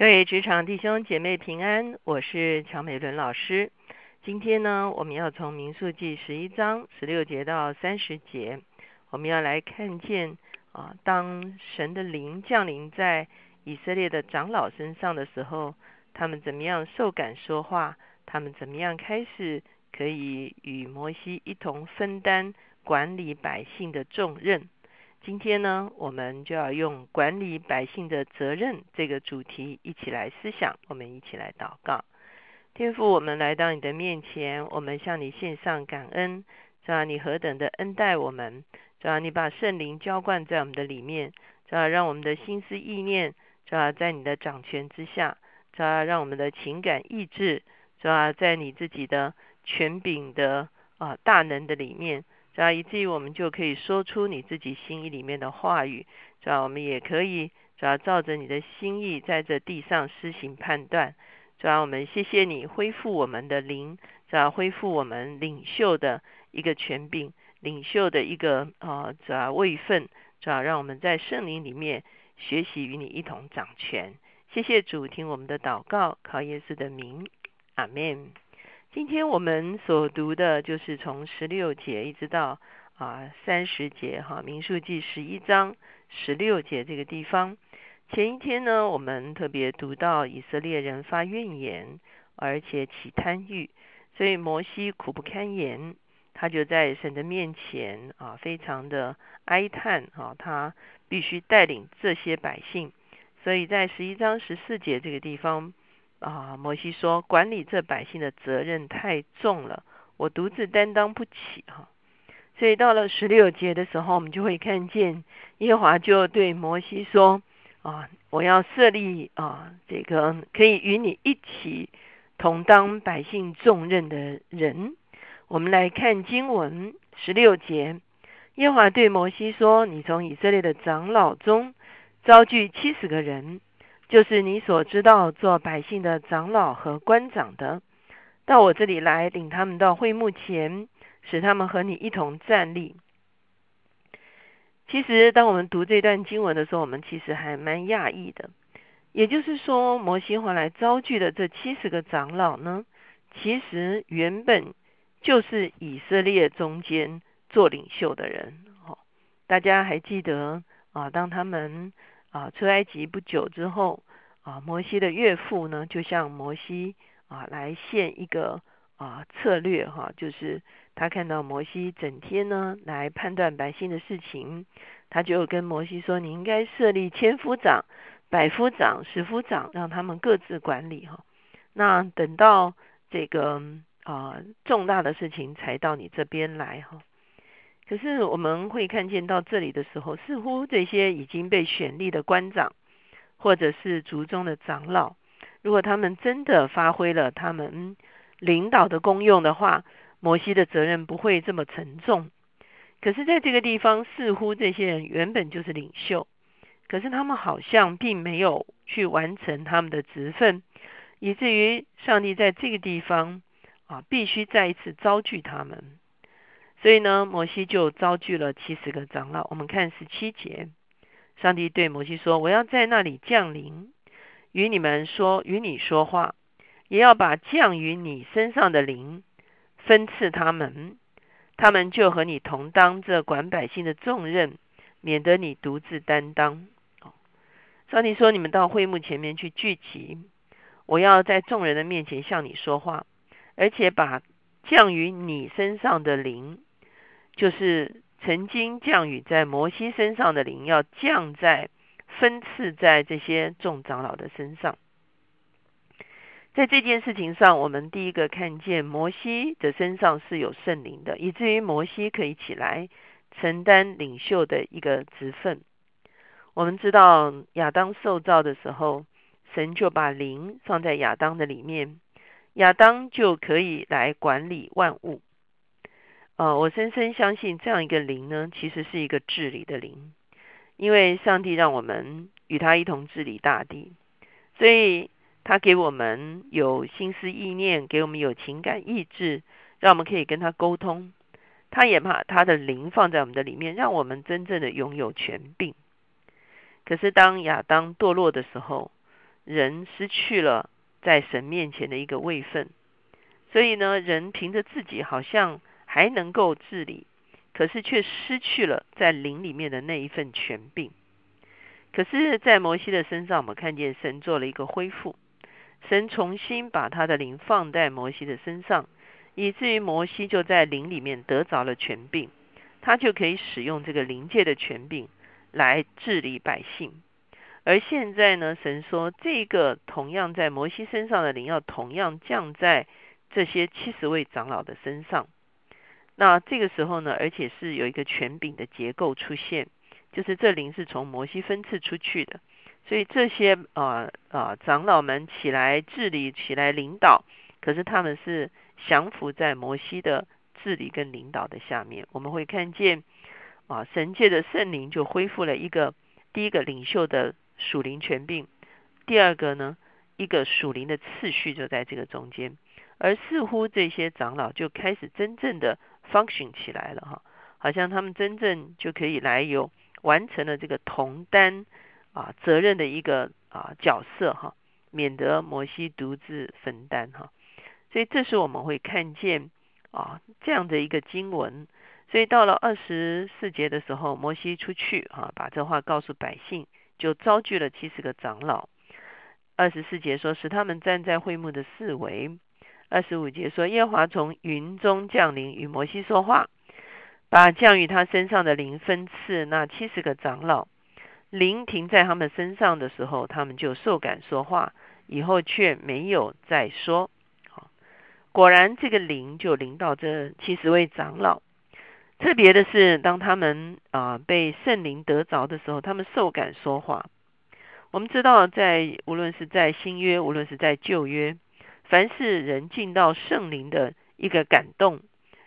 各位职场弟兄姐妹平安，我是乔美伦老师。今天呢，我们要从民数记十一章十六节到三十节，我们要来看见啊，当神的灵降临在以色列的长老身上的时候，他们怎么样受感说话？他们怎么样开始可以与摩西一同分担管理百姓的重任？今天呢，我们就要用管理百姓的责任这个主题一起来思想，我们一起来祷告。天父，我们来到你的面前，我们向你献上感恩，知道你何等的恩待我们，知道你把圣灵浇灌在我们的里面，知道让我们的心思意念，知道在你的掌权之下，知道让我们的情感意志，知道在你自己的权柄的啊大能的里面。这样以至于我们就可以说出你自己心意里面的话语，这样我们也可以主要照着你的心意在这地上施行判断。主要我们谢谢你恢复我们的灵，主要恢复我们领袖的一个权柄，领袖的一个呃主要位分，主要让我们在圣灵里面学习与你一同掌权。谢谢主，听我们的祷告，靠耶稣的名，阿门。今天我们所读的就是从十六节一直到啊三十节哈，民数记十一章十六节这个地方。前一天呢，我们特别读到以色列人发怨言，而且起贪欲，所以摩西苦不堪言，他就在神的面前啊，非常的哀叹啊，他必须带领这些百姓。所以在十一章十四节这个地方。啊，摩西说：“管理这百姓的责任太重了，我独自担当不起。”哈，所以到了十六节的时候，我们就会看见耶和华就对摩西说：“啊，我要设立啊，这个可以与你一起同当百姓重任的人。”我们来看经文十六节，耶和华对摩西说：“你从以色列的长老中招聚七十个人。”就是你所知道做百姓的长老和官长的，到我这里来，领他们到会幕前，使他们和你一同站立。其实，当我们读这段经文的时候，我们其实还蛮讶异的。也就是说，摩西回来招聚的这七十个长老呢，其实原本就是以色列中间做领袖的人。哦，大家还记得啊？当他们啊，出埃及不久之后，啊，摩西的岳父呢，就向摩西啊来献一个啊策略哈，就是他看到摩西整天呢来判断百姓的事情，他就跟摩西说：“你应该设立千夫长、百夫长、十夫长，让他们各自管理哈。那等到这个啊重大的事情才到你这边来哈。”可是我们会看见到这里的时候，似乎这些已经被选立的官长，或者是族中的长老，如果他们真的发挥了他们领导的功用的话，摩西的责任不会这么沉重。可是，在这个地方，似乎这些人原本就是领袖，可是他们好像并没有去完成他们的职分，以至于上帝在这个地方啊，必须再一次招聚他们。所以呢，摩西就召聚了七十个长老。我们看十七节，上帝对摩西说：“我要在那里降临，与你们说，与你说话，也要把降于你身上的灵分赐他们，他们就和你同当这管百姓的重任，免得你独自担当。”上帝说：“你们到会幕前面去聚集，我要在众人的面前向你说话，而且把降于你身上的灵。”就是曾经降雨在摩西身上的灵，要降在分赐在这些众长老的身上。在这件事情上，我们第一个看见摩西的身上是有圣灵的，以至于摩西可以起来承担领袖的一个职分。我们知道亚当受造的时候，神就把灵放在亚当的里面，亚当就可以来管理万物。呃，我深深相信这样一个灵呢，其实是一个治理的灵，因为上帝让我们与他一同治理大地，所以他给我们有心思意念，给我们有情感意志，让我们可以跟他沟通。他也把他的灵放在我们的里面，让我们真正的拥有权柄。可是当亚当堕落的时候，人失去了在神面前的一个位分，所以呢，人凭着自己好像还能够治理，可是却失去了在灵里面的那一份权柄。可是，在摩西的身上，我们看见神做了一个恢复，神重新把他的灵放在摩西的身上，以至于摩西就在灵里面得着了权柄，他就可以使用这个灵界的权柄来治理百姓。而现在呢，神说这个同样在摩西身上的灵，要同样降在这些七十位长老的身上。那这个时候呢，而且是有一个权柄的结构出现。就是这灵是从摩西分赐出去的，所以这些啊啊长老们起来治理、起来领导，可是他们是降服在摩西的治理跟领导的下面。我们会看见啊神界的圣灵就恢复了一个第一个领袖的属灵权柄，第二个呢一个属灵的次序就在这个中间，而似乎这些长老就开始真正的 function 起来了哈，好像他们真正就可以来有。完成了这个同担啊责任的一个啊角色哈，免得摩西独自分担哈。所以这时我们会看见啊这样的一个经文。所以到了二十四节的时候，摩西出去哈，把这话告诉百姓，就招聚了七十个长老。二十四节说，使他们站在会幕的四围。二十五节说，耶和华从云中降临，与摩西说话。把降于他身上的灵分赐那七十个长老，灵停在他们身上的时候，他们就受感说话，以后却没有再说。果然这个灵就临到这七十位长老。特别的是，当他们啊被圣灵得着的时候，他们受感说话。我们知道，在无论是在新约，无论是在旧约，凡是人进到圣灵的一个感动。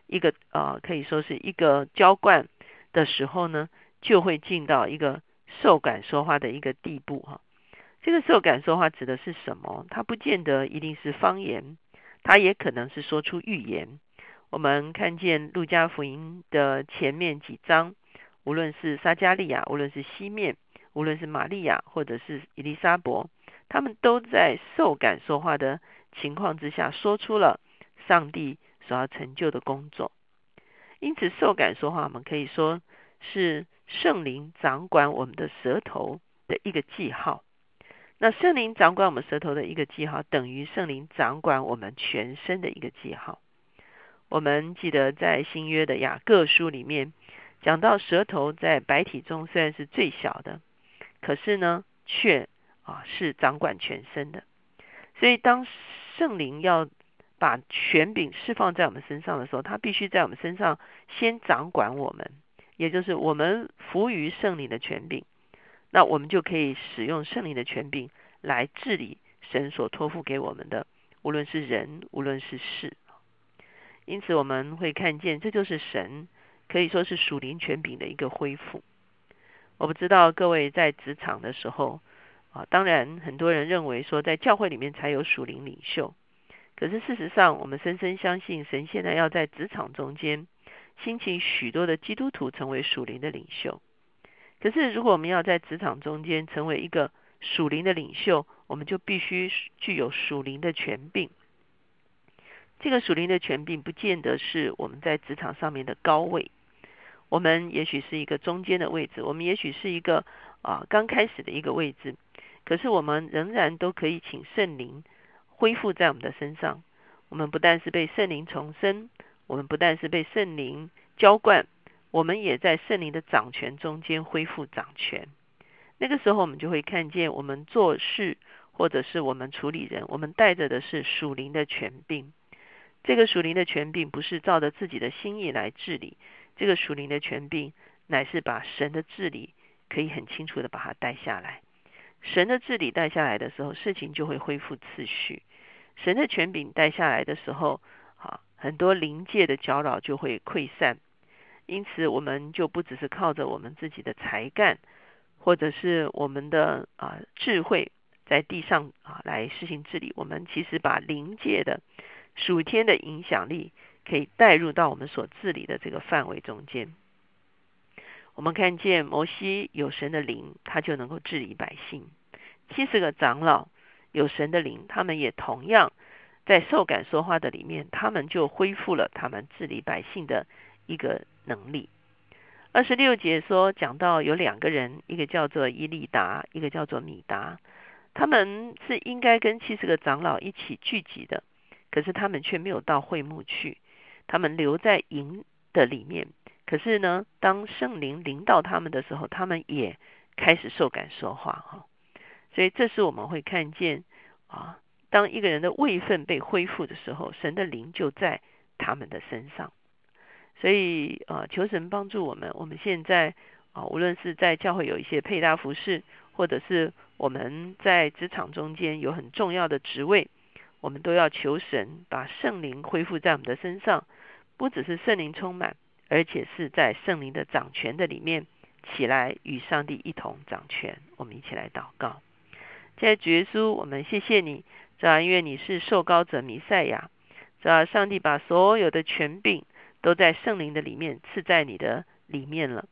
一个啊，可以说是一个浇灌的时候呢，就会进到一个受感说话的一个地步哈。这个受感说话指的是什么？它不见得一定是方言，它也可能是说出预言。我们看见路加福音的前面几章，无论是撒加利亚，无论是西面，无论是玛利亚，或者是伊丽莎伯，他们都在受感说话的情况之下，说出了上帝。所要成就的工作，因此受感说话，我们可以说是圣灵掌管我们的舌头的一个记号。那圣灵掌管我们舌头的一个记号，等于圣灵掌管我们全身的一个记号。我们记得在新约的雅各书里面讲到，舌头在白体中虽然是最小的，可是呢，却啊是掌管全身的。所以当圣灵要把权柄释放在我们身上的时候，他必须在我们身上先掌管我们，也就是我们服于圣灵的权柄，那我们就可以使用圣灵的权柄来治理神所托付给我们的，无论是人，无论是事。因此，我们会看见，这就是神可以说是属灵权柄的一个恢复。我不知道各位在职场的时候啊，当然很多人认为说，在教会里面才有属灵领袖。可是事实上，我们深深相信，神现在要在职场中间兴起许多的基督徒成为属灵的领袖。可是，如果我们要在职场中间成为一个属灵的领袖，我们就必须具有属灵的权柄。这个属灵的权柄不见得是我们在职场上面的高位，我们也许是一个中间的位置，我们也许是一个啊刚开始的一个位置。可是，我们仍然都可以请圣灵。恢复在我们的身上，我们不但是被圣灵重生，我们不但是被圣灵浇灌，我们也在圣灵的掌权中间恢复掌权。那个时候，我们就会看见，我们做事或者是我们处理人，我们带着的是属灵的权柄。这个属灵的权柄不是照着自己的心意来治理，这个属灵的权柄乃是把神的治理可以很清楚的把它带下来。神的治理带下来的时候，事情就会恢复次序。神的权柄带下来的时候，啊，很多灵界的搅扰就会溃散。因此，我们就不只是靠着我们自己的才干，或者是我们的啊智慧，在地上啊来实行治理。我们其实把灵界的属天的影响力，可以带入到我们所治理的这个范围中间。我们看见摩西有神的灵，他就能够治理百姓。七十个长老。有神的灵，他们也同样在受感说话的里面，他们就恢复了他们治理百姓的一个能力。二十六节说，讲到有两个人，一个叫做伊利达，一个叫做米达，他们是应该跟七十个长老一起聚集的，可是他们却没有到会幕去，他们留在营的里面。可是呢，当圣灵领导他们的时候，他们也开始受感说话哈。所以这是我们会看见啊，当一个人的位分被恢复的时候，神的灵就在他们的身上。所以啊，求神帮助我们。我们现在啊，无论是在教会有一些配搭服饰，或者是我们在职场中间有很重要的职位，我们都要求神把圣灵恢复在我们的身上，不只是圣灵充满，而且是在圣灵的掌权的里面起来与上帝一同掌权。我们一起来祷告。在主耶稣，我们谢谢你，主啊，因为你是受高者弥赛亚，主啊，上帝把所有的权柄都在圣灵的里面赐在你的里面了。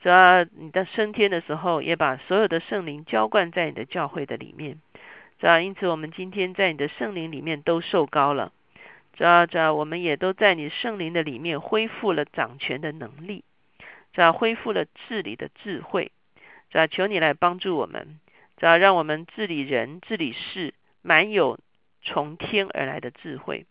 主啊，你的升天的时候，也把所有的圣灵浇灌在你的教会的里面。主啊，因此我们今天在你的圣灵里面都受高了。主啊，主啊，我们也都在你圣灵的里面恢复了掌权的能力，主啊，恢复了治理的智慧。主啊，求你来帮助我们。只要让我们治理人、治理事，满有从天而来的智慧；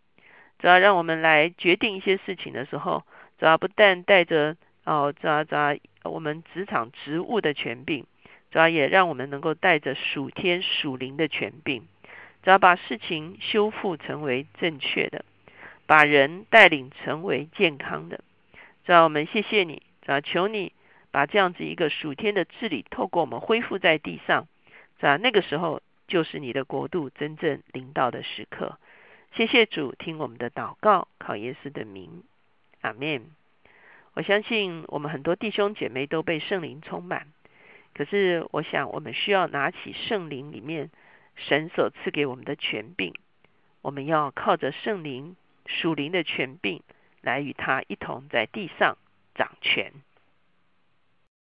只要让我们来决定一些事情的时候，只要不但带着哦，只要只要我们职场职务的权柄，主要也让我们能够带着属天属灵的权柄，只要把事情修复成为正确的，把人带领成为健康的。只要我们谢谢你，只要求你把这样子一个属天的治理，透过我们恢复在地上。啊，那个时候就是你的国度真正临到的时刻。谢谢主，听我们的祷告，考耶稣的名，阿门。我相信我们很多弟兄姐妹都被圣灵充满，可是我想我们需要拿起圣灵里面神所赐给我们的权柄，我们要靠着圣灵属灵的权柄来与他一同在地上掌权。